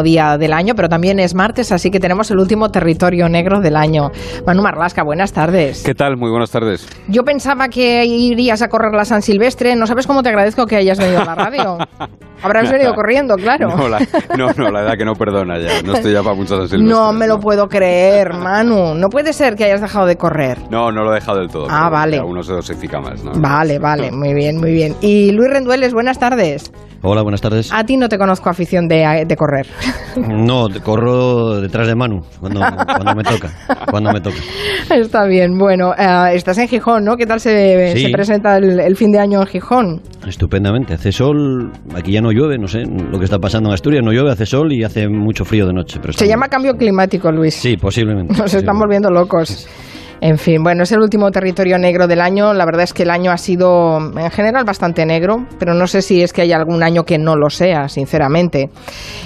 día del año, pero también es martes, así que tenemos el último territorio negro del año. Manu Marlasca, buenas tardes. ¿Qué tal? Muy buenas tardes. Yo pensaba que irías a correr la San Silvestre. No sabes cómo te agradezco que hayas venido a la radio. Habrás venido corriendo, claro. No, la, no, no, la edad que no perdona ya. No estoy ya para muchas San Silvestre. No me lo puedo creer, Manu. No puede ser que hayas dejado de correr. No, no lo he dejado del todo. Ah, vale. Uno se dosifica más, ¿no? Vale, vale. Muy bien, muy bien. Y Luis Rendueles, buenas tardes. Hola, buenas tardes. A ti no te conozco afición de, de correr. No, corro detrás de Manu cuando, cuando, me toca. Cuando me toca. Está bien. Bueno, uh, estás en Gijón, ¿no? ¿Qué tal se, Sí. se presenta el, el fin de año en Gijón? Estupendamente. Hace sol, aquí ya no llueve, no sé lo que está pasando en Asturias. No llueve, hace sol y hace mucho frío de noche. Pero Se bien. llama cambio climático, Luis. Sí, posiblemente. Nos están posiblemente. volviendo locos. En fin, bueno, es el último territorio negro del año. La verdad es que el año ha sido en general bastante negro, pero no sé si es que hay algún año que no lo sea, sinceramente.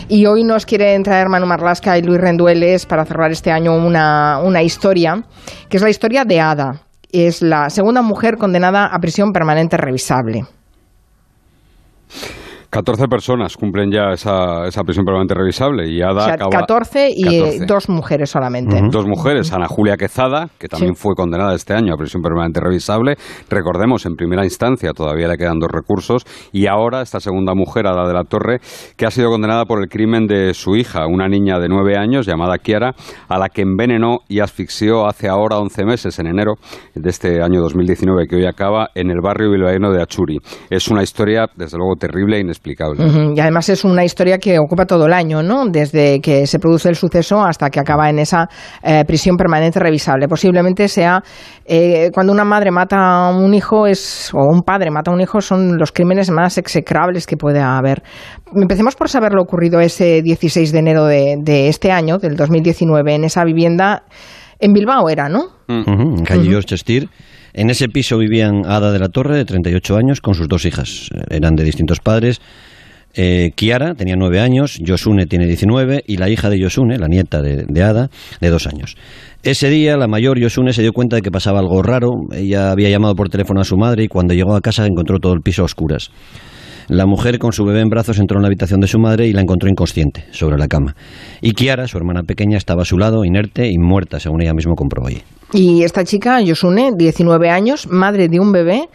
Y hoy nos quieren traer Manu Marlasca y Luis Rendueles para cerrar este año una, una historia, que es la historia de Ada. Es la segunda mujer condenada a prisión permanente revisable. 14 personas cumplen ya esa, esa prisión permanente revisable y Ada O sea, acaba... 14 y eh, 14. dos mujeres solamente. Dos mujeres, Ana Julia Quezada, que también Sí. fue condenada este año a prisión permanente revisable. Recordemos, en primera instancia todavía le quedan dos recursos. Y ahora esta segunda mujer, Ada de la Torre, que ha sido condenada por el crimen de su hija, una niña de nueve años llamada Kiara, a la que envenenó y asfixió hace ahora 11 meses, en enero de este año 2019, que hoy acaba, en el barrio bilbaíno de Achuri. Es una historia, desde luego, terrible e inexplicable. Y además es una historia que ocupa todo el año, ¿no? Desde que se produce el suceso hasta que acaba en esa eh, prisión permanente revisable. Posiblemente sea eh, cuando una madre mata a un hijo es o un padre mata a un hijo son los crímenes más execrables que puede haber. Empecemos por saber lo ocurrido ese 16 de enero de, de este año, del 2019, en esa vivienda en Bilbao era, ¿no? Ujú, en calle George Steer. En ese piso vivían Ada de la Torre, de 38 años, con sus dos hijas. Eran de distintos padres. Eh, Kiara tenía 9 años, Yosune tiene 19 y la hija de Yosune, la nieta de, de Ada, de 2 años. Ese día la mayor Yosune se dio cuenta de que pasaba algo raro. Ella había llamado por teléfono a su madre y cuando llegó a casa encontró todo el piso a oscuras. La mujer con su bebé en brazos entró en la habitación de su madre y la encontró inconsciente, sobre la cama. Y Kiara, su hermana pequeña, estaba a su lado, inerte y muerta, según ella misma comprobó. Y esta chica, Yosune, 19 años, madre de un bebé,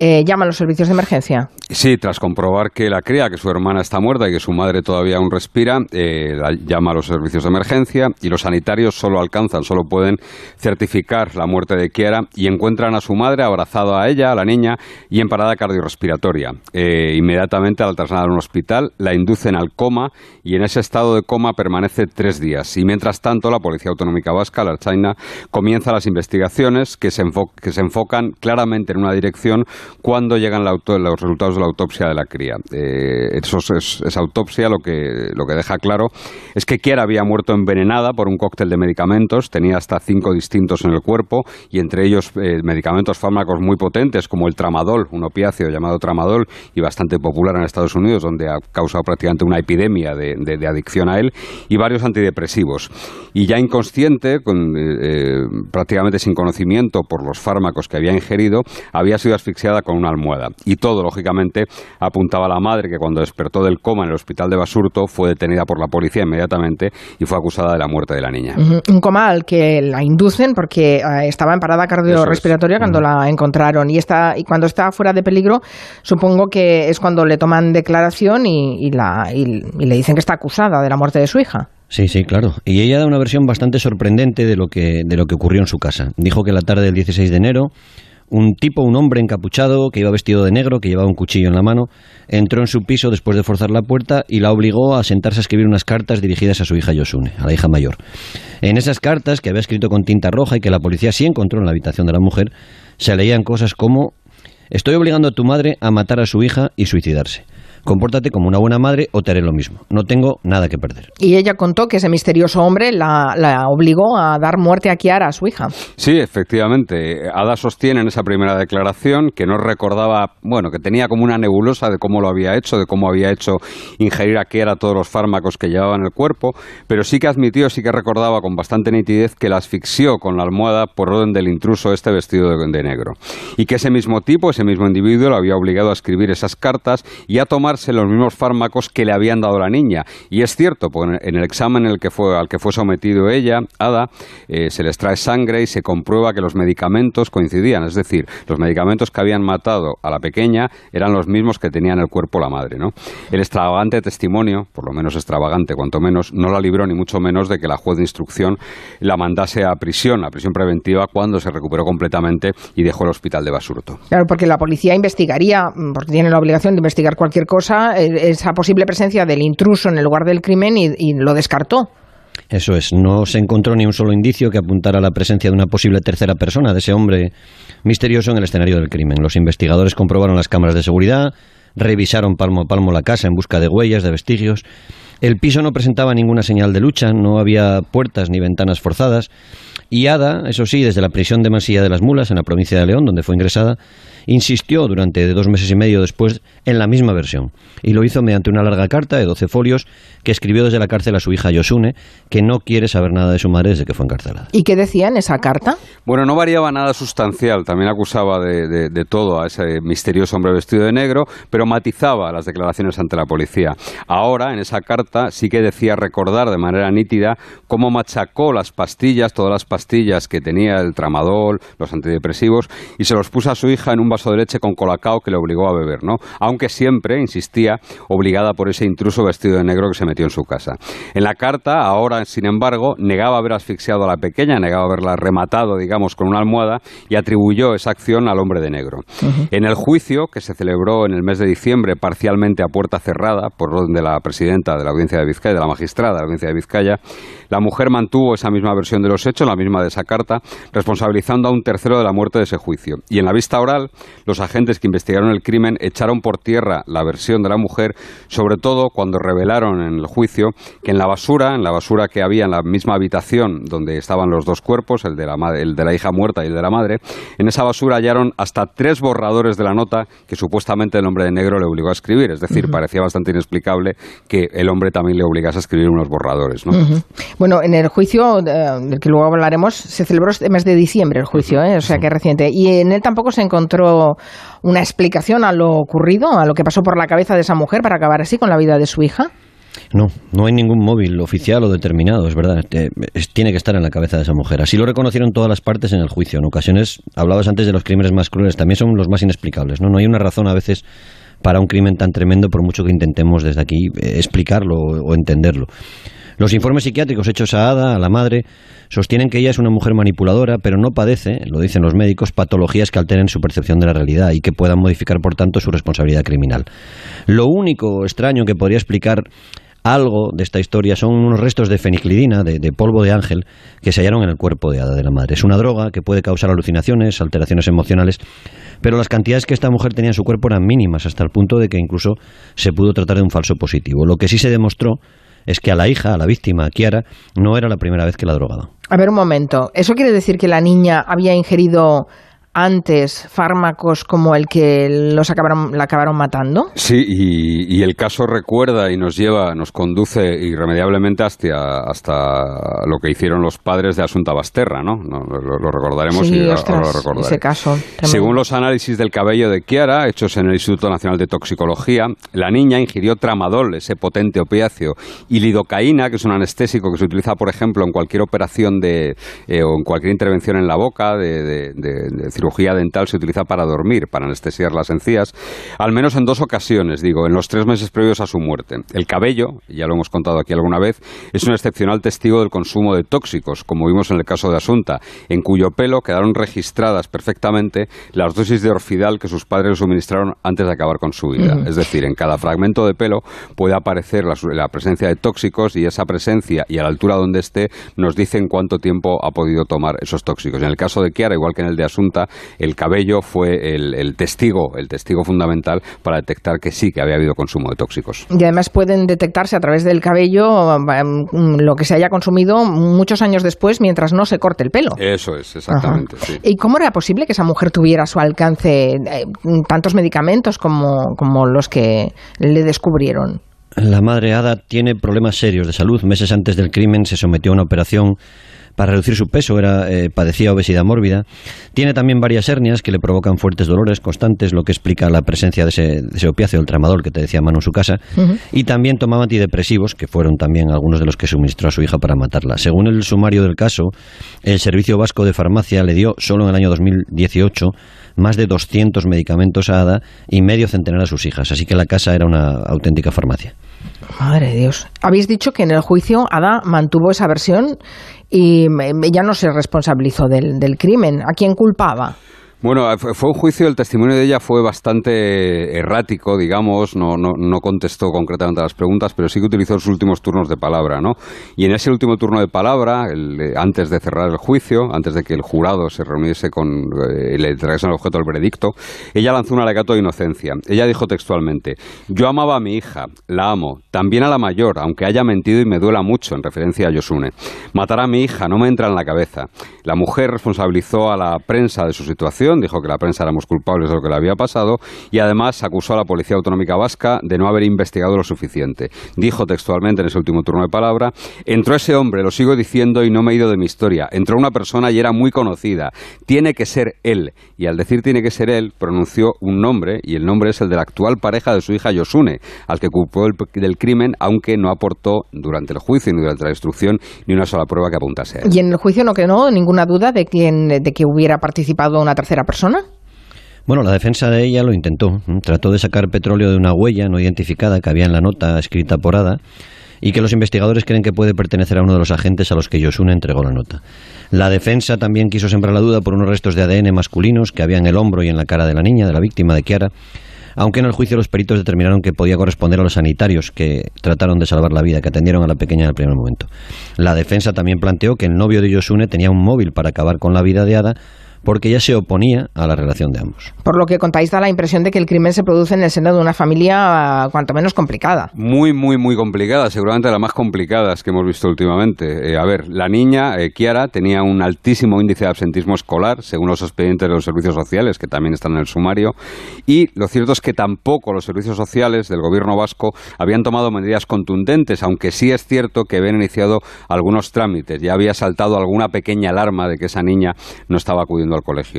eh, llama a los servicios de emergencia. Sí, tras comprobar que la cría, que su hermana está muerta y que su madre todavía aún respira, eh, la llama a los servicios de emergencia y los sanitarios solo alcanzan, solo pueden certificar la muerte de Kiara y encuentran a su madre abrazada a ella, a la niña, y en parada cardiorrespiratoria. Eh, inmediatamente al trasladar a un hospital la inducen al coma y en ese estado de coma permanece tres días. Y mientras tanto la Policía Autonómica Vasca, la Archaina, comienza las investigaciones que se, que se enfocan claramente en una dirección cuando llegan la auto- los resultados de la autopsia de la cría. Eh, es- esa autopsia lo que, lo que deja claro es que Kiara había muerto envenenada por un cóctel de medicamentos, tenía hasta cinco distintos en el cuerpo y entre ellos eh, medicamentos fármacos muy potentes como el tramadol, un opiáceo llamado tramadol y bastante popular en Estados Unidos, donde ha causado prácticamente una epidemia de, adicción a él, y varios antidepresivos. Y ya inconsciente, con, eh, eh, prácticamente sin conocimiento por los fármacos que había ingerido, había sido asfixiada con una almohada. Y todo, lógicamente, apuntaba a la madre que cuando despertó del coma en el hospital de Basurto fue detenida por la policía inmediatamente y fue acusada de la muerte de la niña. Un coma al que la inducen porque eh, estaba en parada cardiorrespiratoria cuando la encontraron y está y cuando está fuera de peligro supongo que es cuando le toman declaración y, y la, y- y le dicen que está acusada de la muerte de su hija. Sí, sí, claro. Y ella da una versión bastante sorprendente de lo que, de lo que ocurrió en su casa. Dijo que la tarde del 16 de enero, un tipo, un hombre encapuchado, que iba vestido de negro, que llevaba un cuchillo en la mano, entró en su piso después de forzar la puerta y la obligó a sentarse a escribir unas cartas dirigidas a su hija Yosune, a la hija mayor. En esas cartas, que había escrito con tinta roja y que la policía sí encontró en la habitación de la mujer, se leían cosas como Estoy obligando a tu madre a matar a su hija y suicidarse. Compórtate como una buena madre o te haré lo mismo. No tengo nada que perder. Y ella contó que ese misterioso hombre la, la obligó a dar muerte a Kiara, a su hija. Sí, efectivamente. Ada sostiene en esa primera declaración que no recordaba, bueno, que tenía como una nebulosa de cómo lo había hecho, de cómo había hecho ingerir a Kiara todos los fármacos que llevaba en el cuerpo, pero sí que admitió, sí que recordaba con bastante nitidez que la asfixió con la almohada por orden del intruso este vestido de, de negro. Y que ese mismo tipo, ese mismo individuo, lo había obligado a escribir esas cartas y a tomar los mismos fármacos que le habían dado la niña. Y es cierto, porque en el examen en el que fue, al que fue sometido ella, Ada, eh, se les trae sangre y se comprueba que los medicamentos coincidían. Es decir, los medicamentos que habían matado a la pequeña eran los mismos que tenía en el cuerpo la madre. ¿no? El extravagante testimonio, por lo menos extravagante, cuanto menos, no la libró ni mucho menos de que la juez de instrucción la mandase a prisión, a prisión preventiva, cuando se recuperó completamente y dejó el hospital de Basurto. Claro, porque la policía investigaría, mm, porque tiene la obligación de investigar cualquier cosa, eh, esa posible presencia del intruso en el lugar del crimen y, lo descartó. Eso es, no se encontró ni un solo indicio que apuntara a la presencia de una posible tercera persona, de ese hombre misterioso en el escenario del crimen. Los investigadores comprobaron las cámaras de seguridad, revisaron palmo a palmo la casa en busca de huellas, de vestigios. El piso no presentaba ninguna señal de lucha, no había puertas ni ventanas forzadas. Y Ada, eso sí, desde la prisión de Masilla de las Mulas, en la provincia de León, donde fue ingresada, insistió durante dos meses y medio después en la misma versión. Y lo hizo mediante una larga carta de 12 folios que escribió desde la cárcel a su hija Yosune, que no quiere saber nada de su madre desde que fue encarcelada. ¿Y qué decía en esa carta? Bueno, no variaba nada sustancial. También acusaba de, de todo a ese misterioso hombre vestido de negro, pero las declaraciones ante la policía. Ahora, en esa carta, sí que decía recordar de manera nítida cómo machacó las pastillas, todas las pastillas que tenía el tramadol, los antidepresivos, y se los puso a su hija en un vaso de leche con colacao que le obligó a beber, ¿no? Aunque siempre, insistía, obligada por ese intruso vestido de negro que se metió en su casa. En la carta, ahora, sin embargo, negaba haber asfixiado a la pequeña, negaba haberla rematado, digamos, con una almohada y atribuyó esa acción al hombre de negro. En el juicio, que se celebró en el mes de diciembre, parcialmente a puerta cerrada, por orden de la presidenta de la Audiencia de Vizcaya, de la magistrada de la Audiencia de Vizcaya, la mujer mantuvo esa misma versión de los hechos, la misma de esa carta, responsabilizando a un tercero de la muerte de ese juicio. Y en la vista oral, los agentes que investigaron el crimen echaron por tierra la versión de la mujer, sobre todo cuando revelaron en el juicio que en la basura, en la basura que había en la misma habitación donde estaban los dos cuerpos, el de la, el de la hija muerta y el de la madre, en esa basura hallaron hasta tres borradores de la nota que supuestamente el hombre de negro le obligó a escribir. Es decir, parecía bastante inexplicable que el hombre también le obligase a escribir unos borradores. Bueno, en el juicio, eh, del que luego hablaremos, se celebró este mes de diciembre el juicio, ¿eh? o sea que es reciente. Y en él tampoco se encontró una explicación a lo ocurrido, a lo que pasó por la cabeza de esa mujer para acabar así con la vida de su hija. No, no hay ningún móvil oficial o determinado, es verdad. tiene que estar en la cabeza de esa mujer. Así lo reconocieron todas las partes en el juicio. En ocasiones, hablabas antes de los crímenes más crueles, también son los más inexplicables. No, no hay una razón a veces para un crimen tan tremendo, por mucho que intentemos desde aquí eh, explicarlo o entenderlo. Los informes psiquiátricos hechos a Ada, a la madre, sostienen que ella es una mujer manipuladora, pero no padece, lo dicen los médicos, patologías que alteren su percepción de la realidad y que puedan modificar, por tanto, su responsabilidad criminal. Lo único extraño que podría explicar algo de esta historia son unos restos de feniclidina, de, de, polvo de ángel, que se hallaron en el cuerpo de Ada de la madre. Es una droga que puede causar alucinaciones, alteraciones emocionales, pero las cantidades que esta mujer tenía en su cuerpo eran mínimas, hasta el punto de que incluso se pudo tratar de un falso positivo. Lo que sí se demostró es que a la hija, a la víctima, a Kiara, no era la primera vez que la drogaba. A ver un momento, ¿eso quiere decir que la niña había ingerido antes fármacos como el que los acabaron, la acabaron matando? Sí, y, el caso recuerda y nos lleva, nos conduce irremediablemente hasta, hasta lo que hicieron los padres de Asunta Basterra, ¿no? Lo, recordaremos y ostras, lo recordaré. Ese caso. Según los análisis del cabello de Kiara, hechos en el Instituto Nacional de Toxicología, la niña ingirió tramadol, ese potente opiáceo, y lidocaína, que es un anestésico que se utiliza, por ejemplo, en cualquier operación de, eh, o en cualquier intervención en la boca de, de cirugía dental se utiliza para dormir, para anestesiar las encías, al menos en dos ocasiones, digo, en los tres meses previos a su muerte. El cabello, ya lo hemos contado aquí alguna vez, es un excepcional testigo del consumo de tóxicos, como vimos en el caso de Asunta, en cuyo pelo quedaron registradas perfectamente las dosis de orfidal que sus padres le suministraron antes de acabar con su vida. Es decir, en cada fragmento de pelo puede aparecer la, presencia de tóxicos y esa presencia y a la altura donde esté nos dicen cuánto tiempo ha podido tomar esos tóxicos. En el caso de Kiara, igual que en el de Asunta, el cabello fue el, testigo, el testigo fundamental para detectar que sí que había habido consumo de tóxicos. Y además pueden detectarse a través del cabello mm, lo que se haya consumido muchos años después mientras no se corte el pelo. Eso es, exactamente. ¿Y cómo era posible que esa mujer tuviera a su alcance eh, tantos medicamentos como, como los que le descubrieron? La madre Ada tiene problemas serios de salud. Meses antes del crimen se sometió a una operación para reducir su peso, era, eh, padecía obesidad mórbida. Tiene también varias hernias que le provocan fuertes dolores constantes, lo que explica la presencia de ese, de ese opiáceo, el tramadol que te decía Manu en su casa. Y también tomaba antidepresivos, que fueron también algunos de los que suministró a su hija para matarla. Según el sumario del caso, el Servicio Vasco de Farmacia le dio solo en el año 2018 más de 200 medicamentos a Ada y medio centenar a sus hijas. Así que la casa era una auténtica farmacia. Madre de Dios. Habéis dicho que en el juicio Ada mantuvo esa versión y ella no se responsabilizó del, del crimen. ¿A quién culpaba? Bueno, fue un juicio, el testimonio de ella fue bastante errático, digamos, no, no, contestó concretamente a las preguntas, pero sí que utilizó sus últimos turnos de palabra, ¿no? Y en ese último turno de palabra, el, antes de cerrar el juicio, antes de que el jurado se reuniese con eh, le entregasen el objeto del veredicto, ella lanzó un alegato de inocencia. Ella dijo textualmente, yo amaba a mi hija, la amo, también a la mayor, aunque haya mentido y me duela mucho, en referencia a Yosune. Matar a mi hija no me entra en la cabeza. La mujer responsabilizó a la prensa de su situación, dijo que la prensa éramos culpables de lo que le había pasado y además acusó a la Policía Autonómica Vasca de no haber investigado lo suficiente. Dijo textualmente en ese último turno de palabra, entró ese hombre, lo sigo diciendo y no me he ido de mi historia, entró una persona y era muy conocida, tiene que ser él. Y al decir tiene que ser él, pronunció un nombre y el nombre es el de la actual pareja de su hija Yosune, al que culpó del crimen, aunque no aportó durante el juicio ni durante la instrucción ni una sola prueba que apuntase a él. Y en el juicio no quedó ninguna duda de, quién, de que hubiera participado una tercera persona? Bueno, la defensa de ella lo intentó. Trató de sacar petróleo de una huella no identificada que había en la nota escrita por Ada y que los investigadores creen que puede pertenecer a uno de los agentes a los que Yosune entregó la nota. La defensa también quiso sembrar la duda por unos restos de ADN masculinos que había en el hombro y en la cara de la niña, de la víctima de Kiara, aunque en el juicio los peritos determinaron que podía corresponder a los sanitarios que trataron de salvar la vida, que atendieron a la pequeña en el primer momento. La defensa también planteó que el novio de Yosune tenía un móvil para acabar con la vida de Ada, porque ella se oponía a la relación de ambos. Por lo que contáis, da la impresión de que el crimen se produce en el seno de una familia ah, cuanto menos complicada. Muy, muy, muy complicada, seguramente la más complicada que hemos visto últimamente. Eh, a ver, la niña, eh, Kiara, tenía un altísimo índice de absentismo escolar, según los expedientes de los servicios sociales, que también están en el sumario, y lo cierto es que tampoco los servicios sociales del gobierno vasco habían tomado medidas contundentes, aunque sí es cierto que habían iniciado algunos trámites, ya había saltado alguna pequeña alarma de que esa niña no estaba acudiendo al colegio.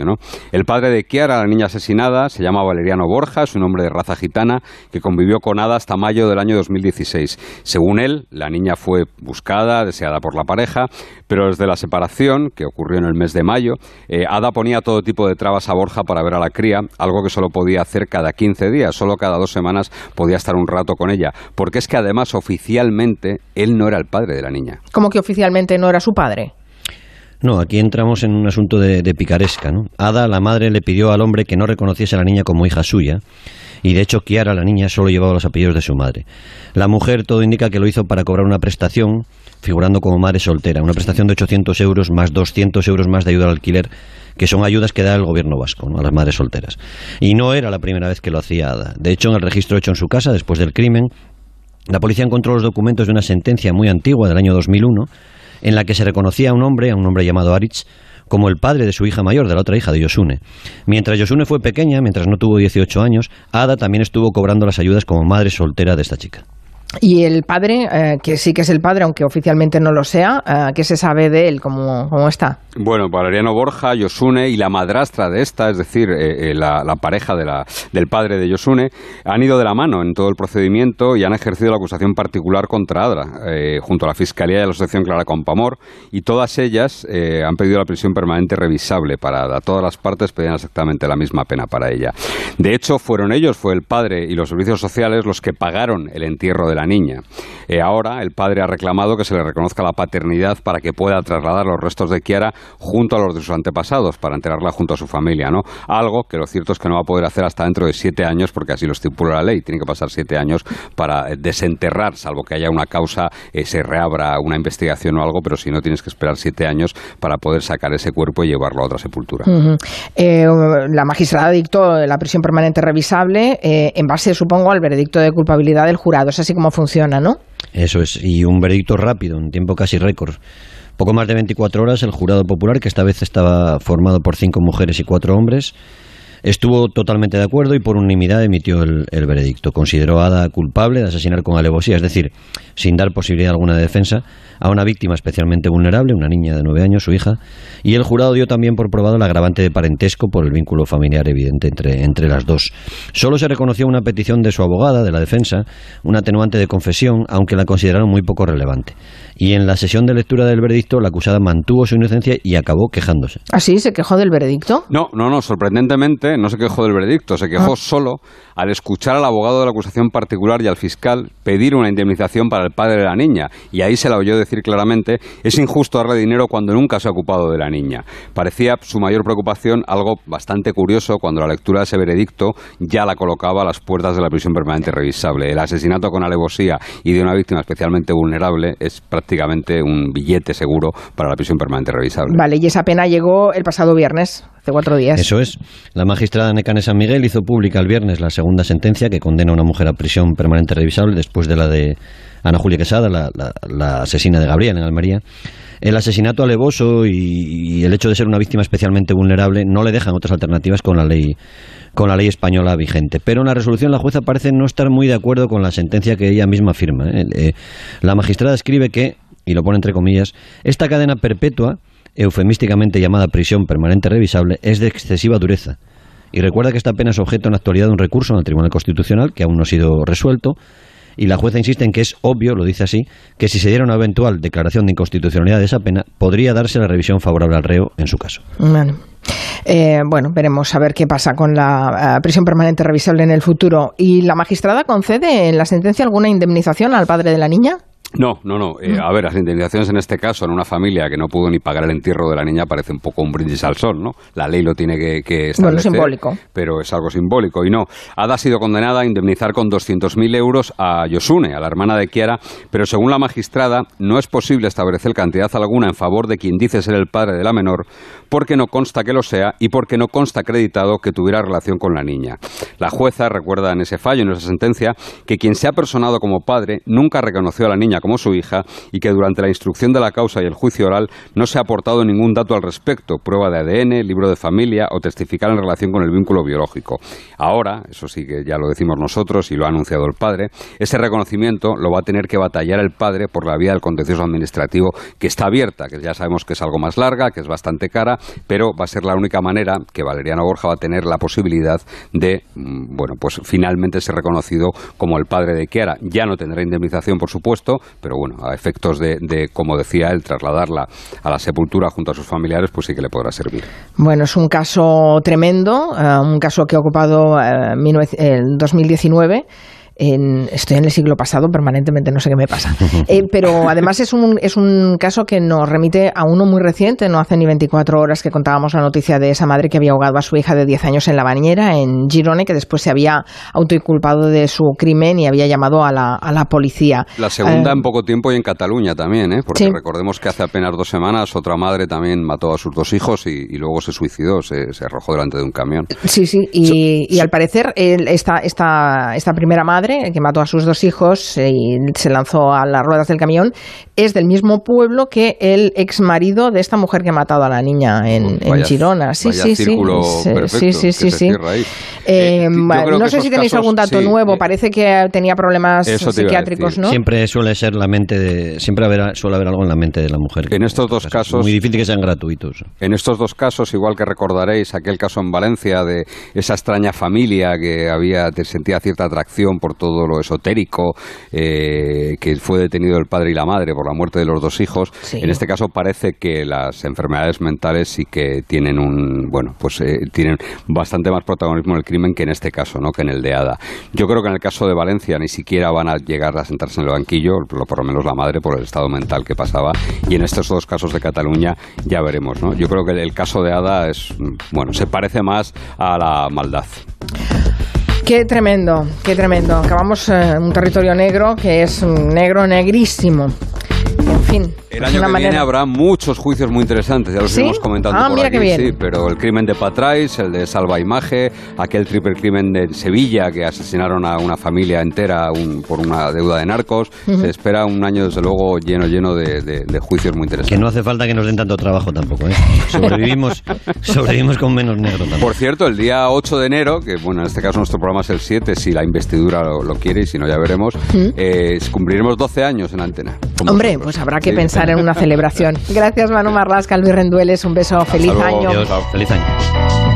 El padre de Kiara, la niña asesinada, se llama Valeriano Borja, es un hombre de raza gitana que convivió con Ada hasta mayo del año 2016. Según él, la niña fue buscada, deseada por la pareja, pero desde la separación, que ocurrió en el mes de mayo, eh, Ada ponía todo tipo de trabas a Borja para ver a la cría, algo que solo podía hacer cada 15 días, solo cada dos semanas podía estar un rato con ella, porque es que además oficialmente él no era el padre de la niña. ¿Cómo que oficialmente no era su padre? No, aquí entramos en un asunto de, picaresca. ¿no? Ada, la madre, le pidió al hombre que no reconociese a la niña como hija suya, y de hecho Kiara, la niña, solo llevaba los apellidos de su madre. La mujer todo indica que lo hizo para cobrar una prestación, figurando como madre soltera, una prestación de 800 euros más 200 euros más de ayuda al alquiler, que son ayudas que da el gobierno vasco a las madres solteras. Y no era la primera vez que lo hacía Ada. De hecho, en el registro hecho en su casa, después del crimen, la policía encontró los documentos de una sentencia muy antigua del año 2001 en la que se reconocía a un hombre, a un hombre llamado Aritz, como el padre de su hija mayor, de la otra hija de Yosune. Mientras Yosune fue pequeña, mientras no tuvo 18 años, Ada también estuvo cobrando las ayudas como madre soltera de esta chica. Y el padre, eh, que sí que es el padre, aunque oficialmente no lo sea, eh, ¿qué se sabe de él? ¿Cómo, cómo está? Bueno, Valeriano Borja, Yosune y la madrastra de esta, es decir, eh, la, pareja de la, del padre de Yosune, han ido de la mano en todo el procedimiento y han ejercido la acusación particular contra Adra, junto a la Fiscalía y a la Asociación Clara Compamor, y todas ellas han pedido la prisión permanente revisable para Ada. Todas las partes pedían exactamente la misma pena para ella. De hecho, fueron ellos, fue el padre y los servicios sociales los que pagaron el entierro de la niña. Eh, ahora el padre ha reclamado que se le reconozca la paternidad para que pueda trasladar los restos de Kiara junto a los de sus antepasados, para enterrarla junto a su familia, ¿no? Algo que lo cierto es que no va a poder hacer hasta dentro de siete años, porque así lo estipula la ley. Tiene que pasar siete años para eh, desenterrar, salvo que haya una causa, eh, se reabra una investigación o algo, pero si no tienes que esperar siete años para poder sacar ese cuerpo y llevarlo a otra sepultura. la magistrada dictó la prisión permanente revisable en base, supongo, al veredicto de culpabilidad del jurado. Es así como funciona, ¿no? Eso es, y un veredicto rápido, en tiempo casi récord. Poco más de 24 horas, el jurado popular, que esta vez estaba formado por cinco mujeres y cuatro hombres, Estuvo totalmente de acuerdo y por unanimidad emitió el, veredicto. Consideró a Ada culpable de asesinar con alevosía, es decir, sin dar posibilidad alguna de defensa, a una víctima especialmente vulnerable, una niña de nueve años, su hija, y el jurado dio también por probado el agravante de parentesco por el vínculo familiar evidente entre, entre las dos. Solo se reconoció una petición de su abogada, de la defensa, un atenuante de confesión, aunque la consideraron muy poco relevante. Y en la sesión de lectura del veredicto, la acusada mantuvo su inocencia y acabó quejándose. ¿Así? ¿Ah, ¿Se quejó del veredicto? No, no, no, sorprendentemente no se quejó del veredicto, se quejó ah. solo al escuchar al abogado de la acusación particular y al fiscal pedir una indemnización para el padre de la niña. Y ahí se la oyó decir claramente, es injusto darle dinero cuando nunca se ha ocupado de la niña. Parecía su mayor preocupación algo bastante curioso cuando la lectura de ese veredicto ya la colocaba a las puertas de la prisión permanente revisable. El asesinato con alevosía y de una víctima especialmente vulnerable es prácticamente un billete seguro para la prisión permanente revisable. Vale, y esa pena llegó el pasado viernes, hace cuatro días. Eso es. La magistrada Necane San Miguel hizo pública el viernes la segunda sentencia que condena a una mujer a prisión permanente revisable después de la de Ana Julia Quesada, la, asesina de Gabriel en Almería. El asesinato alevoso y, el hecho de ser una víctima especialmente vulnerable no le dejan otras alternativas con la ley con la ley española vigente. Pero en la resolución la jueza parece no estar muy de acuerdo con la sentencia que ella misma firma. ¿eh? Eh, la magistrada escribe que, y lo pone entre comillas, esta cadena perpetua, eufemísticamente llamada prisión permanente revisable, es de excesiva dureza. Y recuerda que esta pena es objeto en la actualidad de un recurso en el Tribunal Constitucional que aún no ha sido resuelto y la jueza insiste en que es obvio, lo dice así, que si se diera una eventual declaración de inconstitucionalidad de esa pena, podría darse la revisión favorable al reo en su caso. Bueno. Eh, bueno, veremos a ver qué pasa con la eh, prisión permanente revisable en el futuro. ¿Y la magistrada concede en la sentencia alguna indemnización al padre de la niña? No, no, no. Eh, a ver, las indemnizaciones en este caso, en una familia que no pudo ni pagar el entierro de la niña, parece un poco un brindis al sol, ¿no? La ley lo tiene que, que establecer. Bueno, simbólico. Pero es algo simbólico. Y no, Ada ha sido condenada a indemnizar con 200.000 euros a Yosune, a la hermana de Kiara, pero según la magistrada, no es posible establecer cantidad alguna en favor de quien dice ser el padre de la menor, porque no consta que lo sea y porque no consta acreditado que tuviera relación con la niña. La jueza recuerda en ese fallo, en esa sentencia, que quien se ha personado como padre nunca reconoció a la niña como su hija y que durante la instrucción de la causa y el juicio oral no se ha aportado ningún dato al respecto, prueba de ADN, libro de familia o testificar en relación con el vínculo biológico. Ahora, eso sí que ya lo decimos nosotros y lo ha anunciado el padre, ese reconocimiento lo va a tener que batallar el padre por la vía del contencioso administrativo que está abierta, que ya sabemos que es algo más larga, que es bastante cara, pero va a ser la única manera que Valeriano Borja va a tener la posibilidad de, mm, bueno, pues finalmente ser reconocido como el padre de Kiara. Ya no tendrá indemnización, por supuesto, pero bueno, a efectos de, como decía él, trasladarla a la sepultura junto a sus familiares, pues sí que le podrá servir. Bueno, es un caso tremendo, eh, un caso que ha ocupado eh, el 2019 estoy en el siglo pasado permanentemente, no sé qué me pasa. Eh, pero además es un, es un caso que nos remite a uno muy reciente, no hace ni 24 horas que contábamos la noticia de esa madre que había ahogado a su hija de 10 años en la bañera en Girone, que después se había autoinculpado de su crimen y había llamado a la, a la policía. La segunda eh, en poco tiempo y en Cataluña también, ¿eh? porque recordemos que hace apenas dos semanas otra madre también mató a sus dos hijos y, luego se suicidó, se, se, arrojó delante de un camión. Sí, sí, y, y al parecer esta, esta, esta primera madre que mató a sus dos hijos y se lanzó a las ruedas del camión, es del mismo pueblo que el ex marido de esta mujer que ha matado a la niña en, Girona. Sí, sí, sí. Sí, sí, sí, sí. Eh, eh, no sé si tenéis algún dato nuevo. Parece que tenía problemas psiquiátricos, ¿no? Siempre suele ser la mente de, siempre suele haber algo en la mente de la mujer. En estos dos casos, muy difícil que sean gratuitos. En estos dos casos, igual que recordaréis aquel caso en Valencia de esa extraña familia que había sentía cierta atracción por todo lo esotérico, eh, que fue detenido el padre y la madre por la muerte de los dos hijos. En este caso parece que las enfermedades mentales sí que tienen un, bueno, pues eh, tienen bastante más protagonismo en el crimen que en este caso, ¿no? Que en el de Ada. Yo creo que en el caso de Valencia ni siquiera van a llegar a sentarse en el banquillo, por lo menos la madre, por el estado mental que pasaba. Y en estos dos casos de Cataluña ya veremos, ¿no? Yo creo que el caso de Ada es, bueno, se parece más a la maldad. Qué tremendo, qué tremendo. Acabamos en eh, un territorio negro que es negro, negrísimo. En fin. El año que viene habrá muchos juicios muy interesantes, ya los ¿Sí? iremos comentando Ah, por mira aquí, qué bien. sí, pero el crimen de Patrais, el de Salva Imaje, aquel triple crimen de Sevilla que asesinaron a una familia entera un- por una deuda de narcos, se espera un año desde luego lleno lleno de, de- de juicios muy Que interesantes. no hace falta que nos den tanto trabajo tampoco, ¿eh? Sobrevivimos, sobrevivimos con menos negro también. Por cierto, el día 8 de enero, que bueno, en este caso nuestro programa es el 7, si la investidura lo, lo quiere y si no ya veremos, eh, cumpliremos 12 años en antena. Hombre, vosotros. pues habrá que Sí. pensar en una celebración. Gracias, Manu Marlasca, Luis Rendueles. Un beso. Feliz luego. año. Adiós, feliz año.